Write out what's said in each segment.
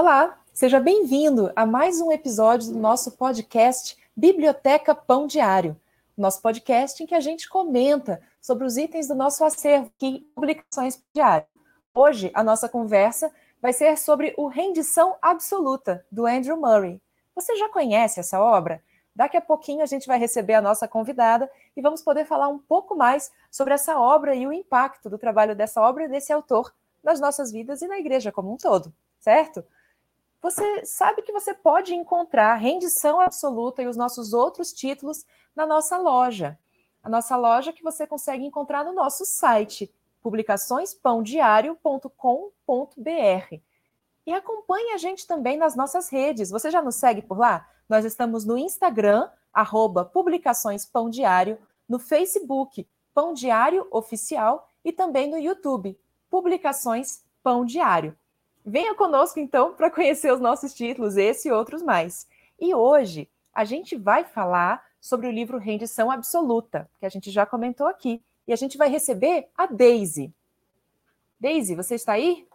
Olá, seja bem-vindo a mais um episódio do nosso podcast Biblioteca Pão Diário, nosso podcast em que a gente comenta sobre os itens do nosso acervo e publicações diárias. Hoje, a nossa conversa vai ser sobre o Rendição Absoluta, do Andrew Murray. Você já conhece essa obra? Daqui a pouquinho a gente vai receber a nossa convidada e vamos poder falar um pouco mais sobre essa obra e o impacto do trabalho dessa obra e desse autor nas nossas vidas e na igreja como um todo, certo? Você sabe que você pode encontrar Rendição Absoluta e os nossos outros títulos na nossa loja. A nossa loja que você consegue encontrar no nosso site, publicaçõespãodiário.com.br. E acompanhe a gente também nas nossas redes. Você já nos segue por lá? Nós estamos no Instagram, arroba Publicações Pão Diário, no Facebook, Pão Diário Oficial, e também no YouTube, Publicações Pão Diário. Venha conosco, então, para conhecer os nossos títulos, esse e outros mais. E hoje a gente vai falar sobre o livro Rendição Absoluta, que a gente já comentou aqui. E a gente vai receber a Daisy. Daisy, você está aí?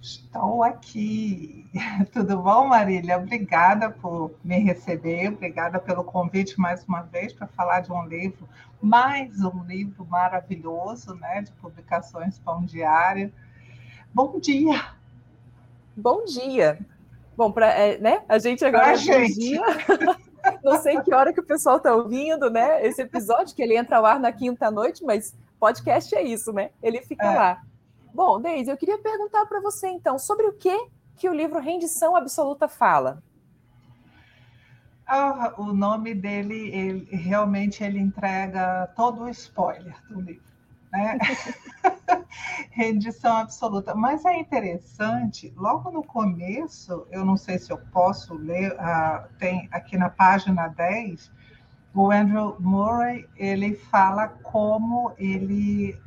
Estou aqui. Tudo bom, Marília? Obrigada por me receber, obrigada pelo convite mais uma vez para falar de um livro, mais um livro maravilhoso, né, de publicações Pão Diário. Bom dia! Bom dia! Bom, para é, né? A gente agora pra é gente. dia. Não sei que hora que o pessoal está ouvindo, né? Esse episódio que ele entra ao ar na quinta noite, mas podcast é isso, né? Ele fica é. lá. Bom, Deise, eu queria perguntar para você então sobre o que que o livro Rendição Absoluta fala. Ah, o nome dele, ele, realmente ele entrega todo o spoiler do livro, né? Rendição absoluta. Mas é interessante, logo no começo, eu não sei se eu posso ler, uh, tem aqui na página 10, o Andrew Murray, ele fala como ele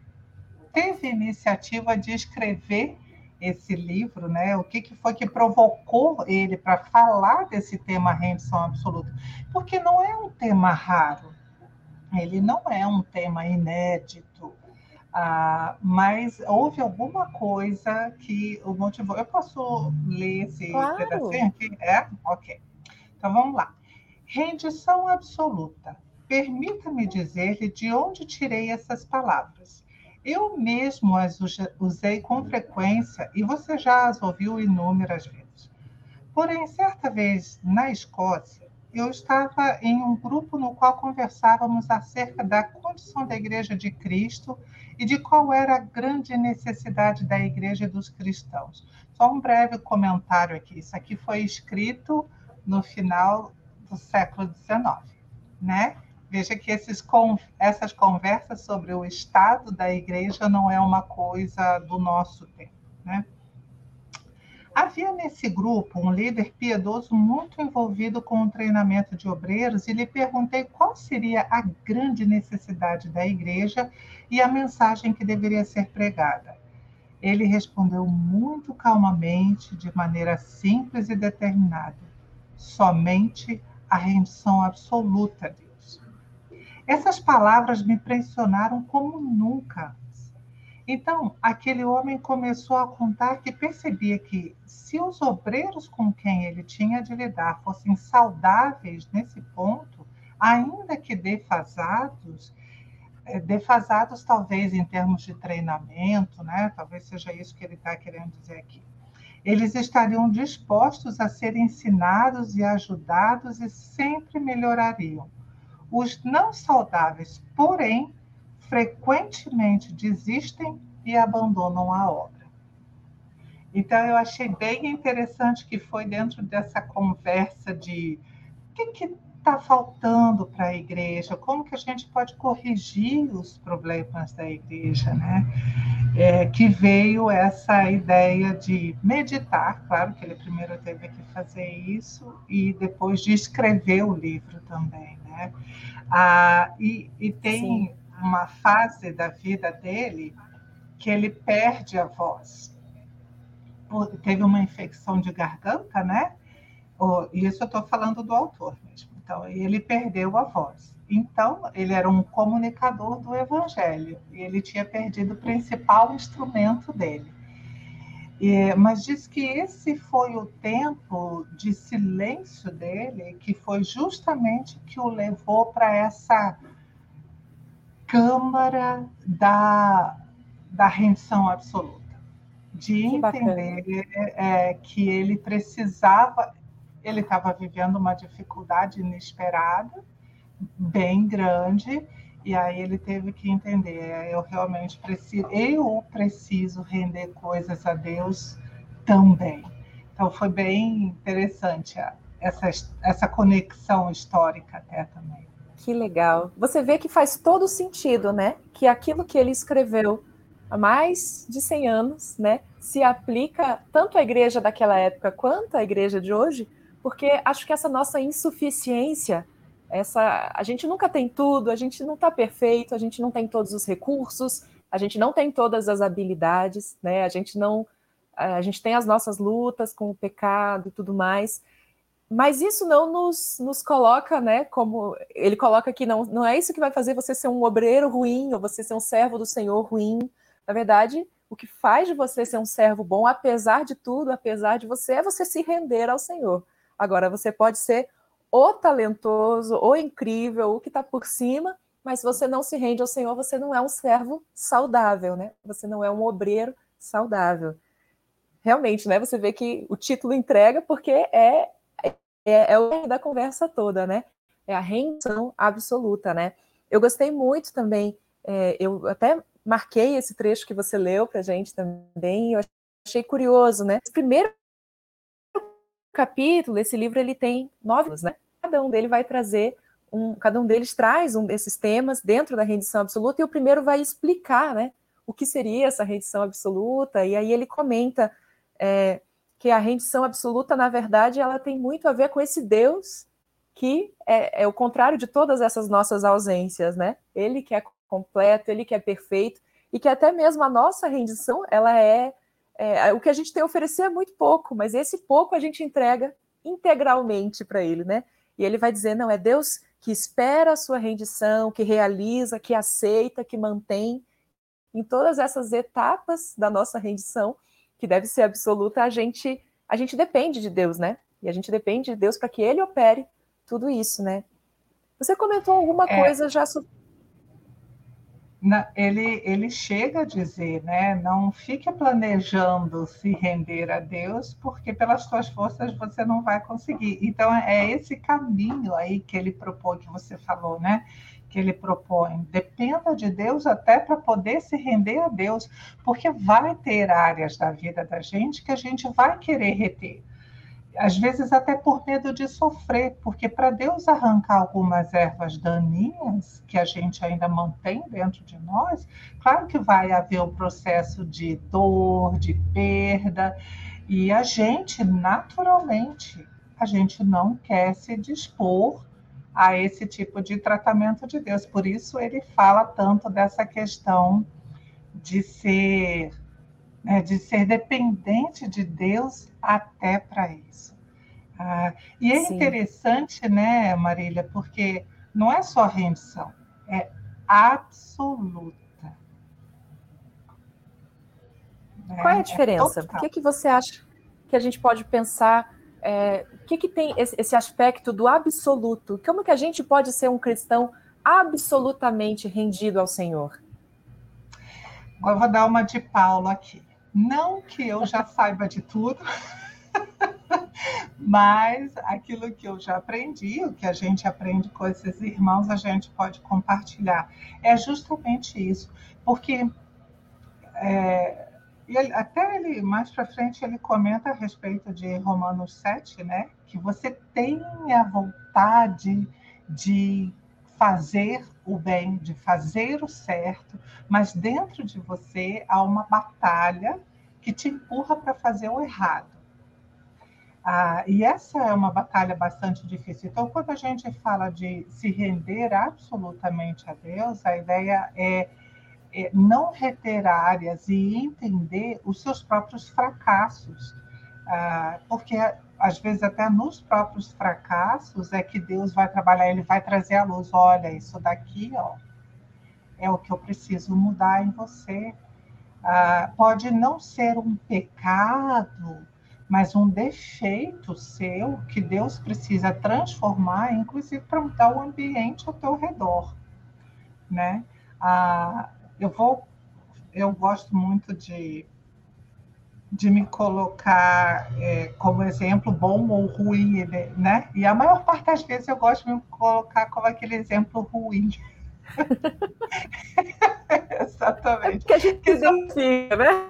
teve iniciativa de escrever esse livro, né? O que, que foi que provocou ele para falar desse tema rendição absoluta? Porque não é um tema raro, ele não é um tema inédito, ah, mas houve alguma coisa que o motivou. Eu posso ler esse claro. pedacinho aqui? É? Ok. Então vamos lá. Rendição absoluta. Permita-me dizer-lhe de onde tirei essas palavras. Eu mesmo as usei com frequência e você já as ouviu inúmeras vezes. Porém, certa vez na Escócia, eu estava em um grupo no qual conversávamos acerca da condição da Igreja de Cristo e de qual era a grande necessidade da Igreja dos cristãos. Só um breve comentário aqui. Isso aqui foi escrito no final do século XIX, né? Veja que esses, essas conversas sobre o estado da igreja não é uma coisa do nosso tempo. Né? Havia nesse grupo um líder piedoso muito envolvido com o treinamento de obreiros e lhe perguntei qual seria a grande necessidade da igreja e a mensagem que deveria ser pregada. Ele respondeu muito calmamente, de maneira simples e determinada: somente a rendição absoluta essas palavras me impressionaram como nunca. Então, aquele homem começou a contar que percebia que, se os obreiros com quem ele tinha de lidar fossem saudáveis nesse ponto, ainda que defasados, eh, defasados talvez em termos de treinamento, né? talvez seja isso que ele está querendo dizer aqui, eles estariam dispostos a ser ensinados e ajudados e sempre melhorariam. Os não saudáveis, porém, frequentemente desistem e abandonam a obra. Então, eu achei bem interessante que foi dentro dessa conversa de o que está faltando para a igreja, como que a gente pode corrigir os problemas da igreja, né? É, que veio essa ideia de meditar, claro que ele primeiro teve que fazer isso, e depois de escrever o livro também. Né? Ah, e, e tem Sim. Uma fase da vida dele que ele perde a voz. Teve uma infecção de garganta, né? Isso eu estou falando do autor mesmo. Então, ele perdeu a voz. Então, ele era um comunicador do evangelho e ele tinha perdido o principal instrumento dele. E, mas diz que esse foi o tempo de silêncio dele, que foi justamente que o levou para essa câmara da, da rendição absoluta, de entender é, que ele precisava, ele estava vivendo uma dificuldade inesperada, bem grande, e aí ele teve que entender, é, eu realmente preciso, eu preciso render coisas a Deus também. Então foi bem interessante essa, essa conexão histórica até também. Que legal. Você vê que faz todo sentido, né? Que aquilo que ele escreveu há mais de 100 anos, né, se aplica tanto à igreja daquela época quanto à igreja de hoje, porque acho que essa nossa insuficiência essa, a gente nunca tem tudo, a gente não está perfeito, a gente não tem todos os recursos, a gente não tem todas as habilidades, né? A gente não, a gente tem as nossas lutas com o pecado e tudo mais, mas isso não nos, nos coloca, né? Como ele coloca que não, não é isso que vai fazer você ser um obreiro ruim ou você ser um servo do Senhor ruim. Na verdade, o que faz de você ser um servo bom, apesar de tudo, apesar de você, é você se render ao Senhor. Agora, você pode ser o talentoso, o incrível, o que está por cima, mas se você não se rende ao Senhor, você não é um servo saudável, né? Você não é um obreiro saudável. Realmente, né? Você vê que o título entrega porque é, é, é o da conversa toda, né? É a rendição absoluta, né? Eu gostei muito também, é, eu até marquei esse trecho que você leu para gente também, eu achei curioso, né? Primeiro capítulo, esse livro ele tem nove, né? Cada um deles vai trazer um, cada um deles traz um desses temas dentro da rendição absoluta e o primeiro vai explicar, né, o que seria essa rendição absoluta e aí ele comenta é, que a rendição absoluta, na verdade, ela tem muito a ver com esse Deus que é, é o contrário de todas essas nossas ausências, né? Ele que é completo, ele que é perfeito e que até mesmo a nossa rendição, ela é é, o que a gente tem a oferecer é muito pouco, mas esse pouco a gente entrega integralmente para ele, né? E ele vai dizer: não, é Deus que espera a sua rendição, que realiza, que aceita, que mantém. Em todas essas etapas da nossa rendição, que deve ser absoluta, a gente, a gente depende de Deus, né? E a gente depende de Deus para que ele opere tudo isso, né? Você comentou alguma é. coisa já sobre ele, ele chega a dizer, né? Não fique planejando se render a Deus, porque pelas suas forças você não vai conseguir. Então é esse caminho aí que ele propõe, que você falou, né? Que ele propõe. Dependa de Deus até para poder se render a Deus, porque vai ter áreas da vida da gente que a gente vai querer reter às vezes até por medo de sofrer, porque para Deus arrancar algumas ervas daninhas que a gente ainda mantém dentro de nós, claro que vai haver um processo de dor, de perda, e a gente, naturalmente, a gente não quer se dispor a esse tipo de tratamento de Deus. Por isso ele fala tanto dessa questão de ser né, de ser dependente de Deus até para isso. Ah, e é Sim. interessante, né, Marília, porque não é só rendição, é absoluta. Qual é a é diferença? É Por que, que você acha que a gente pode pensar é, o que, que tem esse, esse, aspecto do absoluto? Como que a gente pode ser um cristão absolutamente rendido ao Senhor? Eu vou dar uma de Paulo aqui. Não que eu já saiba de tudo, mas aquilo que eu já aprendi, o que a gente aprende com esses irmãos, a gente pode compartilhar. É justamente isso, porque é, ele, até ele mais para frente ele comenta a respeito de Romanos 7, né? Que você tenha vontade de fazer o bem, de fazer o certo, mas dentro de você há uma batalha que te empurra para fazer o errado. Ah, e essa é uma batalha bastante difícil. Então, quando a gente fala de se render absolutamente a Deus, a ideia é, é não reter áreas e entender os seus próprios fracassos. Ah, porque às vezes até nos próprios fracassos é que Deus vai trabalhar, ele vai trazer a luz, olha, isso daqui, ó, é o que eu preciso mudar em você. ah, pode não ser um pecado, mas um defeito seu que Deus precisa transformar, inclusive para mudar o ambiente ao teu redor, né? Ah, eu vou, eu gosto muito de de me colocar é, como exemplo bom ou ruim, né? E a maior parte das vezes eu gosto de me colocar como aquele exemplo ruim. Exatamente. que a gente identifica, né?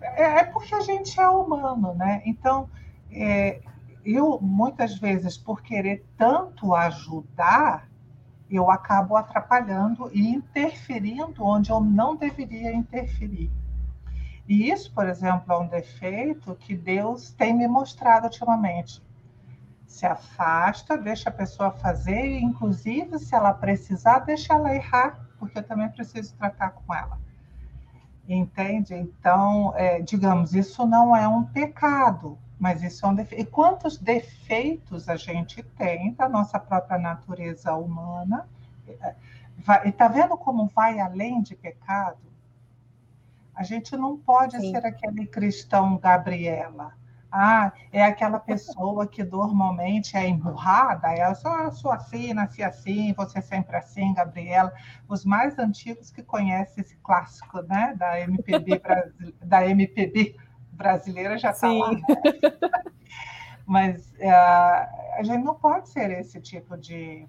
É, é, porque a gente é humano, né? Então, é, eu muitas vezes, por querer tanto ajudar, eu acabo atrapalhando e interferindo onde eu não deveria interferir. E isso, por exemplo, é um defeito que Deus tem me mostrado ultimamente. Se afasta, deixa a pessoa fazer, e inclusive, se ela precisar, deixa ela errar, porque eu também preciso tratar com ela. Entende? Então, é, digamos, isso não é um pecado, mas isso é um defeito. E quantos defeitos a gente tem da nossa própria natureza humana? E está vendo como vai além de pecado? A gente não pode Sim. ser aquele cristão Gabriela. Ah, é aquela pessoa que normalmente é emburrada, ela só sou assim, nasci assim, você sempre assim, Gabriela. Os mais antigos que conhecem esse clássico, né, da MPB, da MPB brasileira já está lá. Né? Mas uh, a gente não pode ser esse tipo de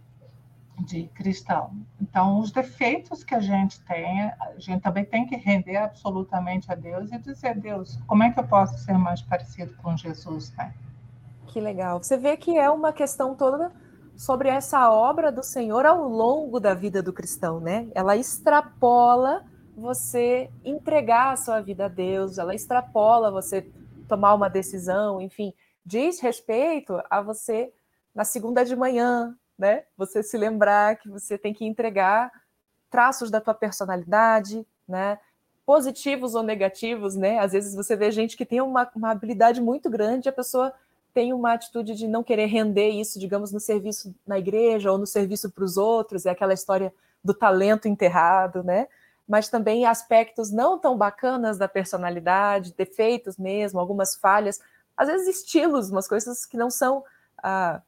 de cristão. Então, os defeitos que a gente tem, a gente também tem que render absolutamente a Deus e dizer, Deus, como é que eu posso ser mais parecido com Jesus, né? Que legal. Você vê que é uma questão toda sobre essa obra do Senhor ao longo da vida do cristão, né? Ela extrapola você entregar a sua vida a Deus, ela extrapola você tomar uma decisão, enfim, diz respeito a você na segunda de manhã, né? Você se lembrar que você tem que entregar traços da tua personalidade, né? Positivos ou negativos, né? Às vezes você vê gente que tem uma, uma habilidade muito grande, a pessoa tem uma atitude de não querer render isso, digamos, no serviço na igreja ou no serviço para os outros, é aquela história do talento enterrado, né? Mas também aspectos não tão bacanas da personalidade, defeitos mesmo, algumas falhas, às vezes estilos, umas coisas que não são ah,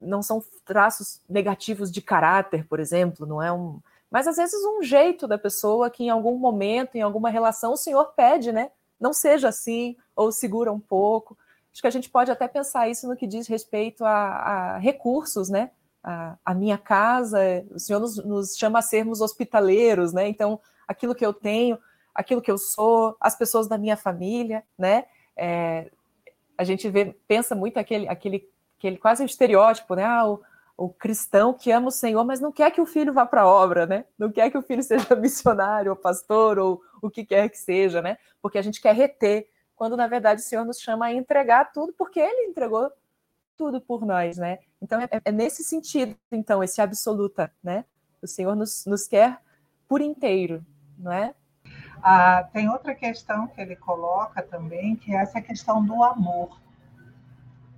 não são traços negativos de caráter, por exemplo, não é um. Mas às vezes um jeito da pessoa que em algum momento, em alguma relação, o senhor pede, né? Não seja assim, ou segura um pouco. Acho que a gente pode até pensar isso no que diz respeito a, a recursos, né? A, a, minha casa, o senhor nos, nos chama a sermos hospitaleiros, né? Então, aquilo que eu tenho, aquilo que eu sou, as pessoas da minha família, né? É, a gente vê, pensa muito aquele, aquele aquele quase estereótipo, né? Ah, o, o, cristão que ama o Senhor, mas não quer que o filho vá para a obra, né? Não quer que o filho seja missionário, ou pastor, ou o que quer que seja, né? Porque a gente quer reter, quando na verdade o Senhor nos chama a entregar tudo, porque Ele entregou tudo por nós, né? Então é, é nesse sentido, então, esse absoluta, né? O Senhor nos, nos quer por inteiro, não é? Ah, tem outra questão que ele coloca também, que é essa questão do amor.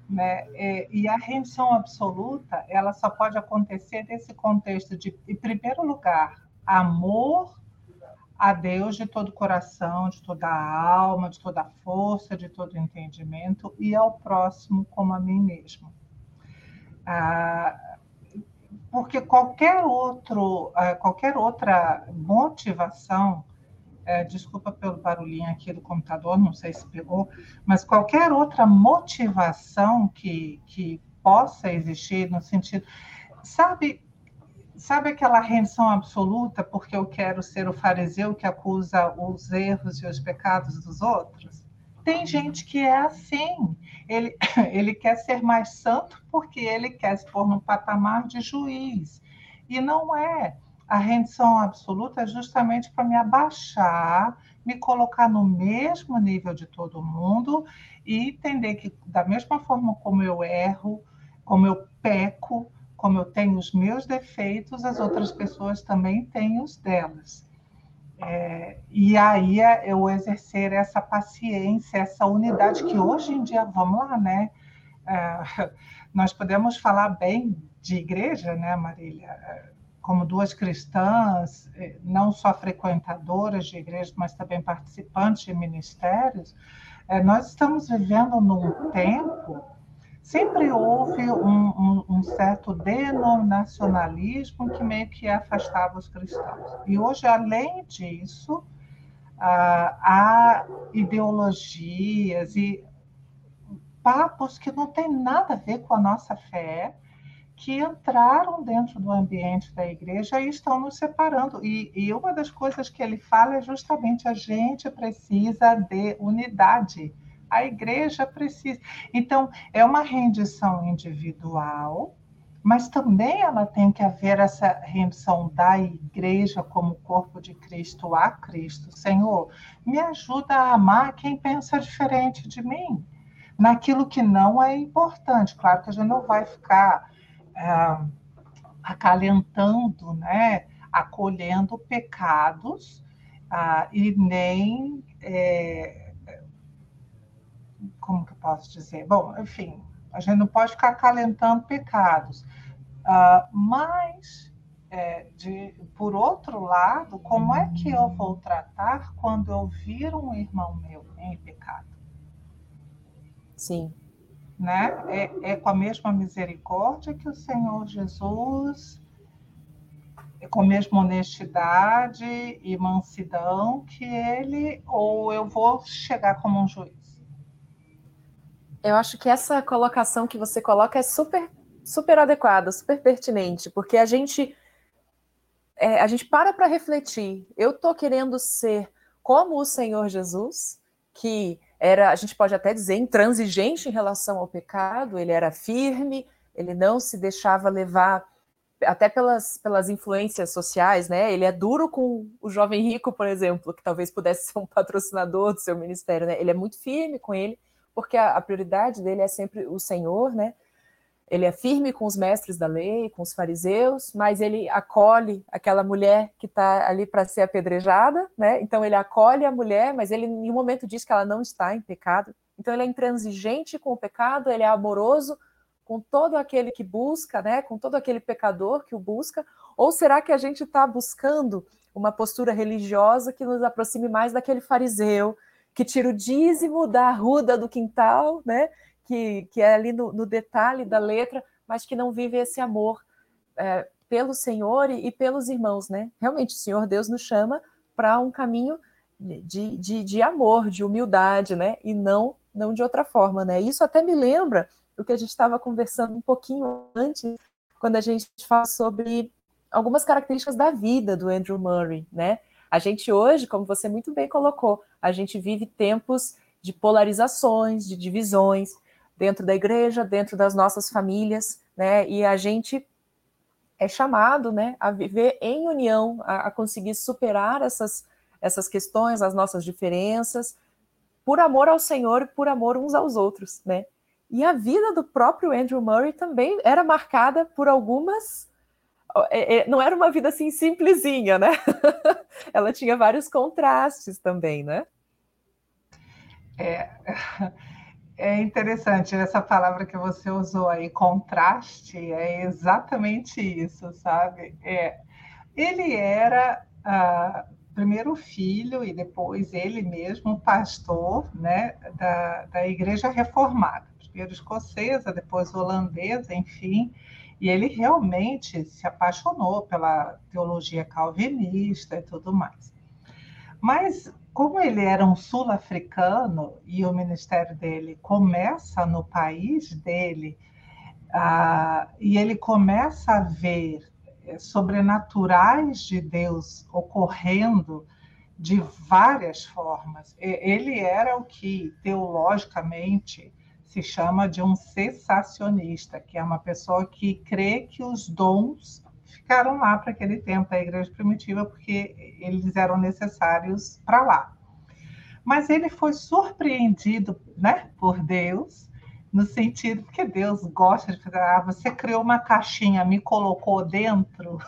Né? É, e a rendição absoluta, ela só pode acontecer nesse contexto de, em primeiro lugar, amor a Deus de todo o coração, de toda a alma, de toda a força, de todo o entendimento, e ao próximo como a mim mesmo. Ah, porque qualquer, outro, ah, qualquer outra motivação é, desculpa pelo barulhinho aqui do computador, não sei se pegou, mas qualquer outra motivação que, que possa existir no sentido. Sabe, sabe aquela rendição absoluta porque eu quero ser o fariseu que acusa os erros e os pecados dos outros? Tem gente que é assim. Ele, ele quer ser mais santo porque ele quer se pôr no patamar de juiz. E não é. A rendição absoluta é justamente para me abaixar, me colocar no mesmo nível de todo mundo e entender que, da mesma forma como eu erro, como eu peco, como eu tenho os meus defeitos, as outras pessoas também têm os delas. É, e aí é eu exercer essa paciência, essa unidade que hoje em dia, vamos lá, né? É, nós podemos falar bem de igreja, né, Marília? como duas cristãs, eh, não só frequentadoras de igreja, mas também participantes de ministérios, é, nós estamos vivendo num tempo. Sempre houve um, um, um, certo denominacionalismo que meio que afastava os cristãos. E hoje, além disso, ah, há ideologias e papos que não têm nada a ver com a nossa fé, que entraram dentro do ambiente da igreja e estão nos separando. E, e, uma das coisas que ele fala é justamente a gente precisa de unidade. A igreja precisa. Então, é uma rendição individual, mas também ela tem que haver essa rendição da igreja como corpo de Cristo a Cristo. Senhor, me ajuda a amar quem pensa diferente de mim, naquilo que não é importante. Claro que a gente não vai ficar é, acalentando, né, acolhendo pecados ah, e nem é, como que eu posso dizer? Bom, enfim, a gente não pode ficar acalentando pecados, ah, mas é, de, por outro lado, como é que eu vou tratar quando eu vir um irmão meu em pecado? Sim né? É, é com a mesma misericórdia que o Senhor Jesus, é com a mesma honestidade e mansidão que ele, ou eu vou chegar como um juiz? Eu acho que essa colocação que você coloca é super, super adequada, super pertinente, porque a gente é, a gente para para refletir. Eu estou querendo ser como o Senhor Jesus, que era, a gente pode até dizer, intransigente em relação ao pecado, ele era firme, ele não se deixava levar até pelas, pelas influências sociais, né? Ele é duro com o jovem rico, por exemplo, que talvez pudesse ser um patrocinador do seu ministério, né? Ele é muito firme com ele, porque a, a prioridade dele é sempre o Senhor, né? ele é firme com os mestres da lei, com os fariseus, mas ele acolhe aquela mulher que está ali para ser apedrejada, né? Então ele acolhe a mulher, mas ele em nenhum momento diz que ela não está em pecado. Então ele é intransigente com o pecado, ele é amoroso com todo aquele que busca, né? Com todo aquele pecador que o busca. Ou será que a gente está buscando uma postura religiosa que nos aproxime mais daquele fariseu que tira o dízimo da arruda do quintal, né? que, que é ali no, no detalhe da letra, mas que não vive esse amor é, pelo Senhor e, e, pelos irmãos, né? Realmente, o Senhor Deus nos chama para um caminho de, de, de, amor, de humildade, né? E não, não de outra forma, né? Isso até me lembra o que a gente estava conversando um pouquinho antes, quando a gente fala sobre algumas características da vida do Andrew Murray, né? A gente hoje, como você muito bem colocou, a gente vive tempos de polarizações, de divisões, dentro da igreja, dentro das nossas famílias, né? E a gente é chamado, né, a viver em união, a, a conseguir superar essas essas questões, as nossas diferenças, por amor ao Senhor e por amor uns aos outros, né? E a vida do próprio Andrew Murray também era marcada por algumas. É, é, não era uma vida assim simplesinha, né? Ela tinha vários contrastes também, né? É, é interessante essa palavra que você usou aí, contraste, é exatamente isso, sabe? É, ele era ah, primeiro filho e depois ele mesmo pastor né, da, da Igreja Reformada, primeiro escocesa, depois holandesa, enfim, e ele realmente se apaixonou pela teologia calvinista e tudo mais. Mas como ele era um sul-africano e o ministério dele começa no país dele, ah, e ele começa a ver eh, sobrenaturais de Deus ocorrendo de várias formas. Ele era o que teologicamente se chama de um cessacionista, que é uma pessoa que crê que os dons ficaram lá para aquele tempo, a igreja primitiva, porque eles eram necessários para lá. Mas ele foi surpreendido né, por Deus, no sentido que Deus gosta de fazer, ah, você criou uma caixinha, me colocou dentro.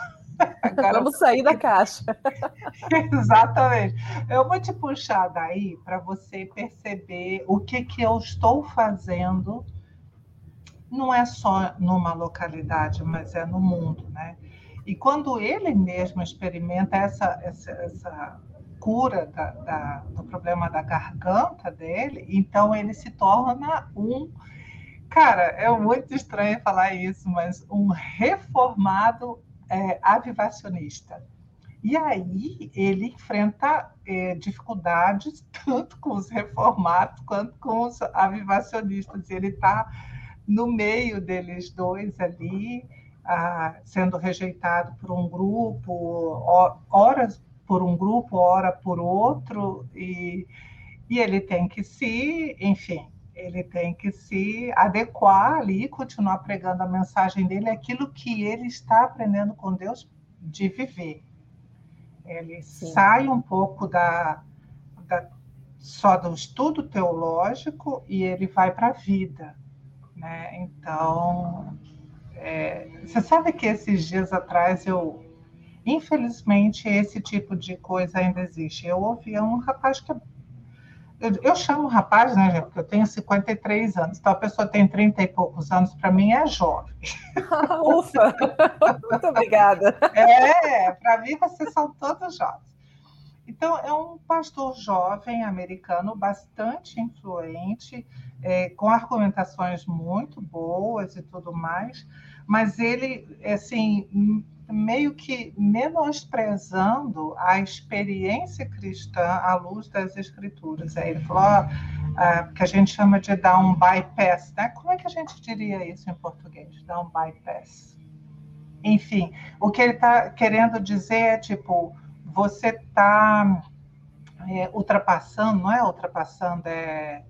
Agora Vamos sair da caixa. Exatamente. Eu vou te puxar daí para você perceber o que, que eu estou fazendo. Não é só numa localidade, mas é no mundo, né? E quando ele mesmo experimenta essa, essa, essa cura da, da, do problema da garganta dele, então ele se torna um. Cara, é muito estranho falar isso, mas um reformado é, avivacionista. E aí ele enfrenta é, dificuldades tanto com os reformados quanto com os avivacionistas. Ele está no meio deles dois ali, ah, sendo rejeitado por um grupo, horas por um grupo, hora por outro, e, e ele tem que se, enfim, ele tem que se adequar ali, continuar pregando a mensagem dele, aquilo que ele está aprendendo com Deus de viver. Ele Sim. sai um pouco da, da, só do estudo teológico e ele vai para a vida. Né? Então, é, você sabe que esses dias atrás eu, infelizmente, esse tipo de coisa ainda existe. Eu ouvia um rapaz que eu, eu chamo rapaz, né, gente, porque eu tenho 53 anos, então a pessoa tem 30 e poucos anos, para mim é jovem. Ufa! Muito obrigada. É, para mim vocês são todos jovens. Então, é um pastor jovem americano, bastante influente, é, com argumentações muito boas e tudo mais, mas ele, assim, meio que menosprezando a experiência cristã à luz das escrituras. Aí ele falou uh, que a gente chama de dar um bypass, né? Como é que a gente diria isso em português? Dar um bypass. Enfim, o que ele está querendo dizer é tipo, você está é, ultrapassando, não é ultrapassando, é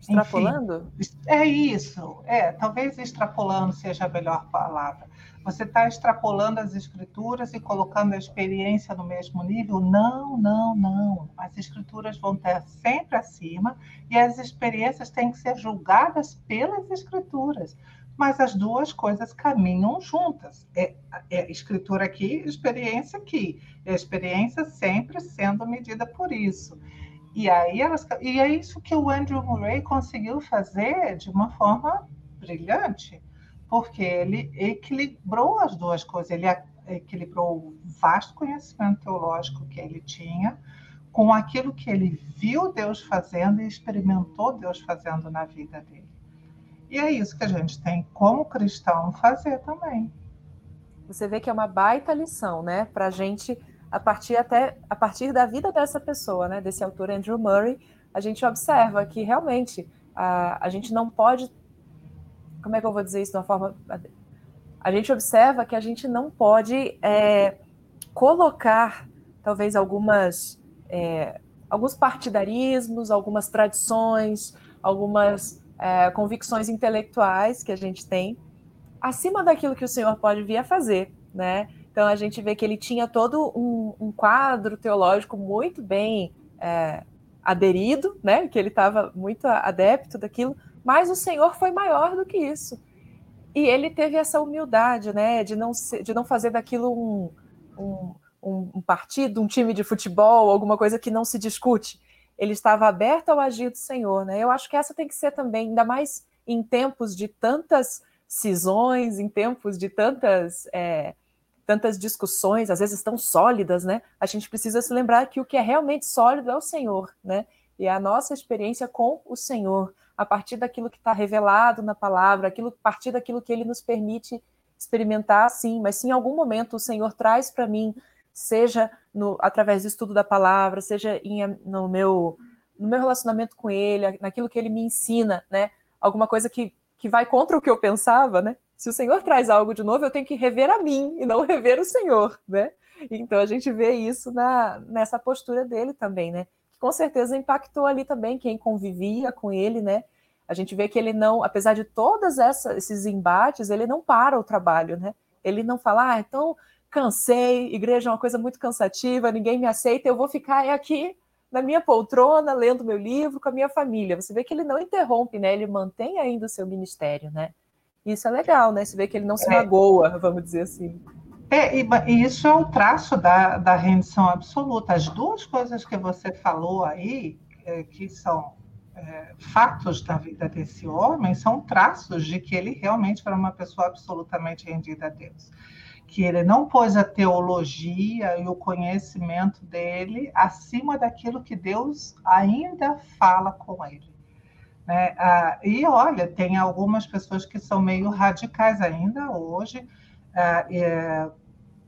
Extrapolando? Enfim, é isso, é, talvez extrapolando seja a melhor palavra. Você está extrapolando as escrituras e colocando a experiência no mesmo nível? Não, não, não. As escrituras vão estar sempre acima e as experiências têm que ser julgadas pelas escrituras. Mas as duas coisas caminham juntas. É, é escritura aqui, experiência aqui. E a experiência sempre sendo medida por isso. E aí elas, e é isso que o Andrew Murray conseguiu fazer de uma forma brilhante, porque ele equilibrou as duas coisas, ele equilibrou o vasto conhecimento teológico que ele tinha com aquilo que ele viu Deus fazendo e experimentou Deus fazendo na vida dele. E é isso que a gente tem como cristão fazer também. Você vê que é uma baita lição, né, para a gente a partir até a partir da vida dessa pessoa, né, desse autor Andrew Murray, a gente observa que realmente a, a gente não pode, como é que eu vou dizer isso de uma forma, a gente observa que a gente não pode é, colocar talvez algumas é, alguns partidarismos, algumas tradições, algumas é, convicções intelectuais que a gente tem acima daquilo que o Senhor pode vir a fazer, né? Então a gente vê que ele tinha todo um, um quadro teológico muito bem é, aderido, né? Que ele estava muito adepto daquilo, mas o Senhor foi maior do que isso. E ele teve essa humildade, né? De não, ser, de não fazer daquilo um, um, um partido, um time de futebol, alguma coisa que não se discute. Ele estava aberto ao agir do Senhor, né? Eu acho que essa tem que ser também, ainda mais em tempos de tantas cisões, em tempos de tantas é, tantas discussões, às vezes tão sólidas, né? A gente precisa se lembrar que o que é realmente sólido é o Senhor, né? E a nossa experiência com o Senhor, a partir daquilo que está revelado na palavra, aquilo, a partir daquilo que Ele nos permite experimentar, sim, mas se em algum momento o Senhor traz para mim, seja no, através do estudo da palavra, seja em, no, meu, no meu relacionamento com Ele, naquilo que Ele me ensina, né? Alguma coisa que, que vai contra o que eu pensava, né? se o Senhor traz algo de novo, eu tenho que rever a mim e não rever o Senhor, né? Então a gente vê isso na, nessa postura dele também, né? Com certeza impactou ali também quem convivia com ele, né? A gente vê que ele não, apesar de todos esses embates, ele não para o trabalho, né? Ele não fala, ah, então cansei, igreja é uma coisa muito cansativa, ninguém me aceita, eu vou ficar aqui na minha poltrona, lendo meu livro com a minha família. Você vê que ele não interrompe, né? Ele mantém ainda o seu ministério, né? Isso é legal, né? Você vê que ele não se é. magoa, vamos dizer assim. É, e, isso é o traço da, da rendição absoluta. As duas coisas que você falou aí, é, que são é, fatos da vida desse homem, são traços de que ele realmente era uma pessoa absolutamente rendida a Deus. que ele não pôs a teologia e o conhecimento dele acima daquilo que Deus ainda fala com ele. Né? Ah, e olha, tem algumas pessoas que são meio radicais ainda hoje,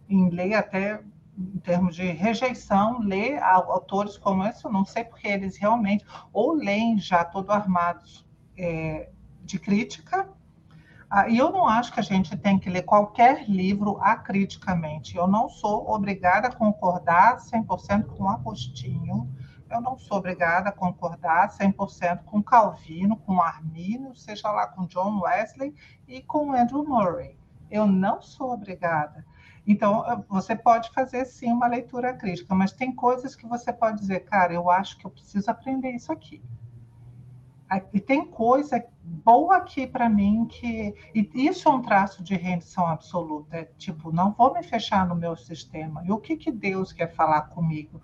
em ler até em termos de rejeição, ler autores como esse, eu não sei porque eles realmente ou leem já todo armados é, de crítica, ah, e eu não acho que a gente tem que ler qualquer livro acriticamente. Eu não sou obrigada a concordar 100% com Agostinho, eu não sou obrigada a concordar 100% com Calvino, com Arminio, seja lá com John Wesley e com Andrew Murray. Eu não sou obrigada. Então, você pode fazer sim uma leitura crítica, mas tem coisas que você pode dizer, cara, eu acho que eu preciso aprender isso aqui. E tem coisa boa aqui para mim que. E isso é um traço de rendição absoluta. É tipo, não vou me fechar no meu sistema. E o que, que Deus quer falar comigo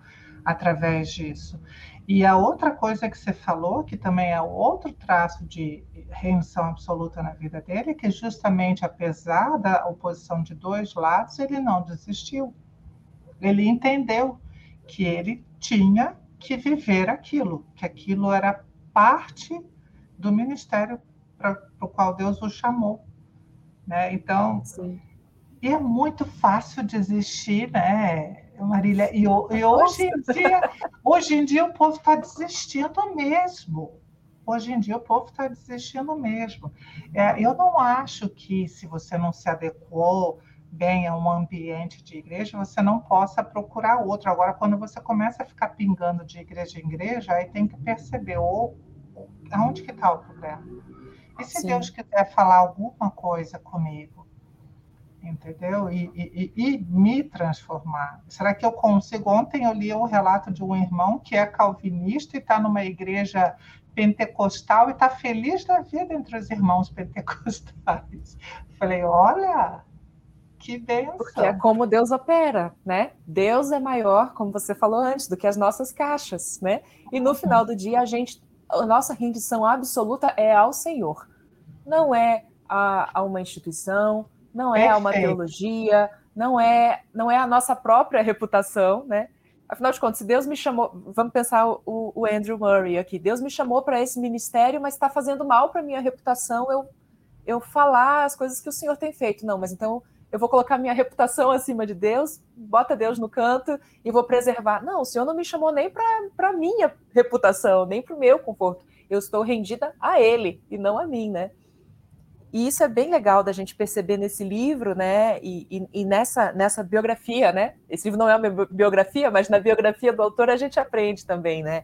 através disso? E a outra coisa que você falou, que também é outro traço de rendição absoluta na vida dele, é que justamente apesar da oposição de dois lados, ele não desistiu. Ele entendeu que ele tinha que viver aquilo, que aquilo era parte do ministério para o qual Deus o chamou. Né? Então, Sim. e é muito fácil desistir, né, Marília? E, e hoje, em dia, hoje em dia o povo está desistindo mesmo. Hoje em dia o povo está desistindo mesmo. É, eu não acho que se você não se adequou bem a um ambiente de igreja, você não possa procurar outro. Agora, quando você começa a ficar pingando de igreja em igreja, aí tem que perceber ou aonde que está o problema? E se Sim. Deus quiser falar alguma coisa comigo? Entendeu? E, e, e, me transformar. Será que eu consigo? Ontem eu li o relato de um irmão que é calvinista e está numa igreja pentecostal e está feliz da vida entre os irmãos pentecostais. Falei, olha, que benção. Porque é como Deus opera, né? Deus é maior, como você falou antes, do que as nossas caixas, né? E no final do dia a gente a nossa rendição absoluta é ao Senhor. Não é a, a uma instituição, não é Perfeito. a uma teologia, não é, não é a nossa própria reputação, né? Afinal de contas, se Deus me chamou, vamos pensar o, o Andrew Murray aqui, Deus me chamou para esse ministério, mas está fazendo mal para minha reputação eu, eu falar as coisas que o Senhor tem feito. Não, mas então eu vou colocar minha reputação acima de Deus, bota Deus no canto e vou preservar. Não, o Senhor não me chamou nem para minha reputação, nem para o meu conforto. Eu estou rendida a Ele e não a mim, né? E isso é bem legal da gente perceber nesse livro, né? E, e, e, nessa, nessa biografia, né? Esse livro não é uma biografia, mas na biografia do autor a gente aprende também, né?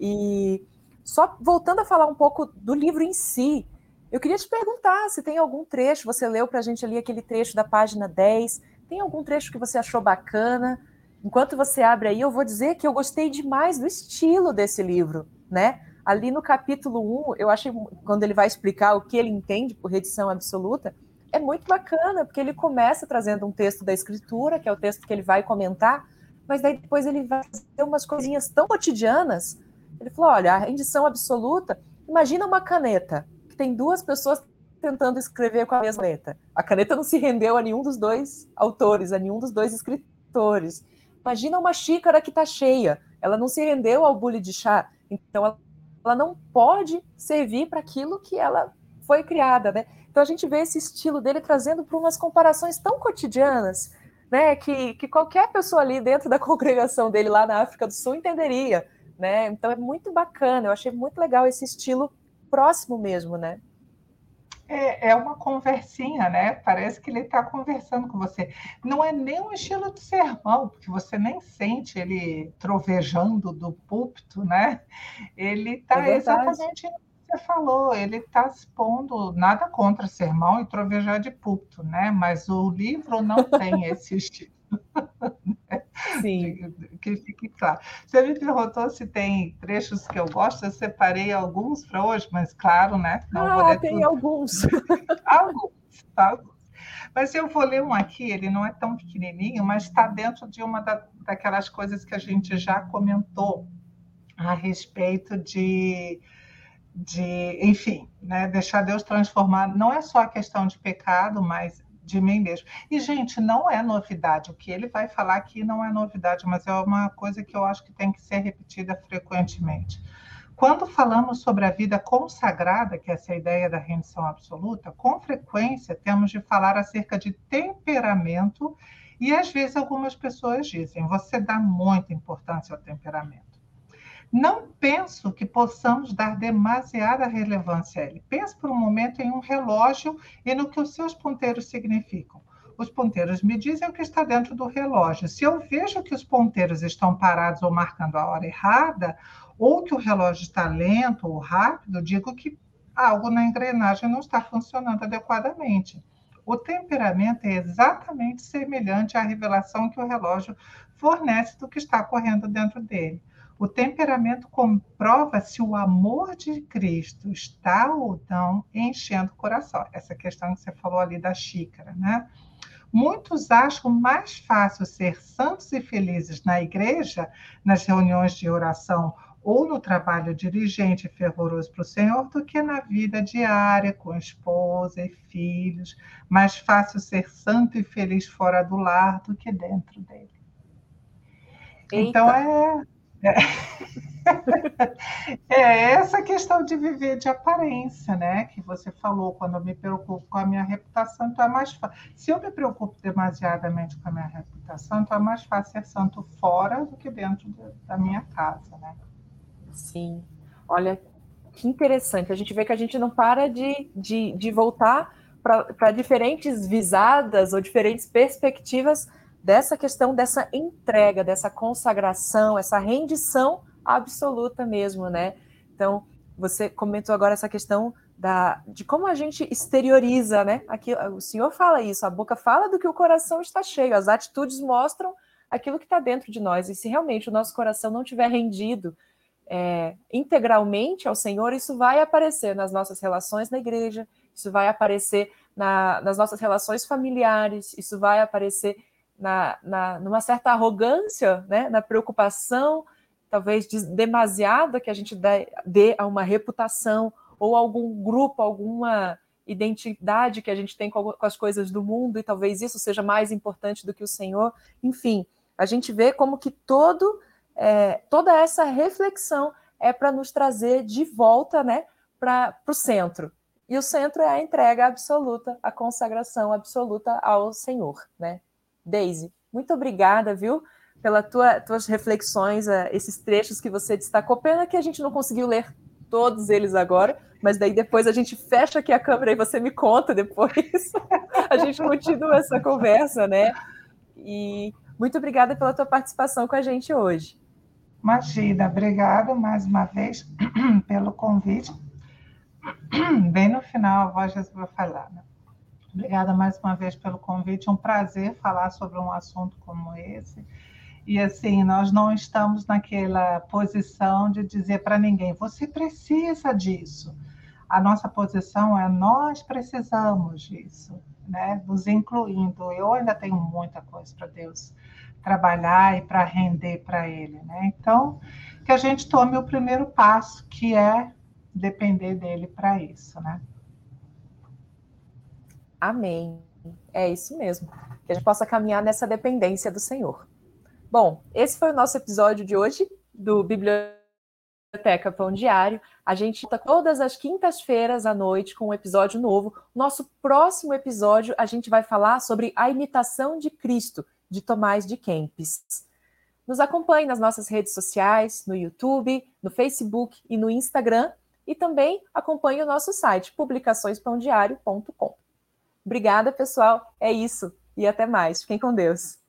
E só voltando a falar um pouco do livro em si, eu queria te perguntar se tem algum trecho, você leu para a gente ali aquele trecho da página 10, tem algum trecho que você achou bacana? Enquanto você abre aí, eu vou dizer que eu gostei demais do estilo desse livro, né? Ali no capítulo 1, eu achei, quando ele vai explicar o que ele entende por redição absoluta, é muito bacana, porque ele começa trazendo um texto da escritura, que é o texto que ele vai comentar, mas daí depois ele vai fazer umas coisinhas tão cotidianas. Ele falou: olha, a rendição absoluta, imagina uma caneta tem duas pessoas tentando escrever com a mesma letra. A caneta não se rendeu a nenhum dos dois autores, a nenhum dos dois escritores. Imagina uma xícara que está cheia, ela não se rendeu ao bule de chá, então ela, ela não pode servir para aquilo que ela foi criada, né? Então a gente vê esse estilo dele trazendo para umas comparações tão cotidianas, né? Que, que qualquer pessoa ali dentro da congregação dele lá na África do Sul entenderia, né? Então é muito bacana, eu achei muito legal esse estilo próximo mesmo, né? É, é uma conversinha, né? Parece que ele está conversando com você. Não é nem um estilo de sermão, porque você nem sente ele trovejando do púlpito, né? Ele está é exatamente o que você falou, ele está expondo nada contra sermão e trovejar de púlpito, né? Mas o livro não tem esse estilo. Sim. Que fique claro. Você me perguntou se tem trechos que eu gosto, eu separei alguns para hoje, mas claro, né? Não ah, tem tudo. alguns. alguns, alguns. Mas eu vou ler um aqui, ele não é tão pequenininho, mas está dentro de uma da, daquelas coisas que a gente já comentou a respeito de, de enfim, né, deixar Deus transformar. Não é só a questão de pecado, mas de mim mesmo. E, gente, não é novidade. O que ele vai falar aqui não é novidade, mas é uma coisa que eu acho que tem que ser repetida frequentemente. Quando falamos sobre a vida consagrada, que é essa ideia da rendição absoluta, com frequência temos de falar acerca de temperamento, e às vezes algumas pessoas dizem: você dá muita importância ao temperamento. Não penso que possamos dar demasiada relevância a ele. Pense por um momento em um relógio e no que os seus ponteiros significam. Os ponteiros me dizem o que está dentro do relógio. Se eu vejo que os ponteiros estão parados ou marcando a hora errada, ou que o relógio está lento ou rápido, digo que algo na engrenagem não está funcionando adequadamente. O temperamento é exatamente semelhante à revelação que o relógio fornece do que está correndo dentro dele. O temperamento comprova se o amor de Cristo está ou não enchendo o coração. Essa questão que você falou ali da xícara, né? Muitos acham mais fácil ser santos e felizes na igreja, nas reuniões de oração ou no trabalho dirigente e fervoroso para o Senhor do que na vida diária com esposa e filhos. Mais fácil ser santo e feliz fora do lar do que dentro dele. Eita. Então é é. é essa questão de viver de aparência, né? Que você falou, quando eu me preocupo com a minha reputação, então é mais fácil. Se eu me preocupo demasiadamente com a minha reputação, então é mais fácil ser santo fora do que dentro da minha casa, né? Sim. Olha, que interessante. A gente vê que a gente não para de, de, de voltar para diferentes visadas ou diferentes perspectivas dessa questão dessa entrega, dessa consagração, essa rendição absoluta mesmo, né? Então, você comentou agora essa questão da, de como a gente exterioriza, né? Aqui, o senhor fala isso, a boca fala do que o coração está cheio, as atitudes mostram aquilo que está dentro de nós. E se realmente o nosso coração não tiver rendido é, integralmente ao Senhor, isso vai aparecer nas nossas relações na igreja, isso vai aparecer na, nas nossas relações familiares, isso vai aparecer na, na, numa certa arrogância, né, na preocupação, talvez demasiada que a gente dê, dê a uma reputação ou algum grupo, alguma identidade que a gente tem com, as coisas do mundo e talvez isso seja mais importante do que o Senhor. Enfim, a gente vê como que todo é, toda essa reflexão é para nos trazer de volta, né, para o centro. E o centro é a entrega absoluta, a consagração absoluta ao Senhor, né? Daisy, muito obrigada, viu? Pelas tua, tuas reflexões, uh, esses trechos que você destacou. Pena que a gente não conseguiu ler todos eles agora, mas daí depois a gente fecha aqui a câmera e você me conta depois. a gente continua essa conversa, né? E muito obrigada pela tua participação com a gente hoje. Imagina, obrigada mais uma vez pelo convite. Bem no final, a voz vai falar, né? Obrigada mais uma vez pelo convite. É um prazer falar sobre um assunto como esse. E assim, nós não estamos naquela posição de dizer para ninguém: você precisa disso. A nossa posição é: nós precisamos disso, né? Nos incluindo. Eu ainda tenho muita coisa para Deus trabalhar e para render para Ele, né? Então, que a gente tome o primeiro passo, que é depender dele para isso, né? Amém. É isso mesmo. Que a gente possa caminhar nessa dependência do Senhor. Bom, esse foi o nosso episódio de hoje do Biblioteca Pão Diário. A gente está todas as quintas-feiras à noite com um episódio novo. Nosso próximo episódio, a gente vai falar sobre a imitação de Cristo, de Tomás de Kempis. Nos acompanhe nas nossas redes sociais, no YouTube, no Facebook e no Instagram. E também acompanhe o nosso site, publicaçõespãodiário.com. Obrigada, pessoal. É isso. E até mais. Fiquem com Deus.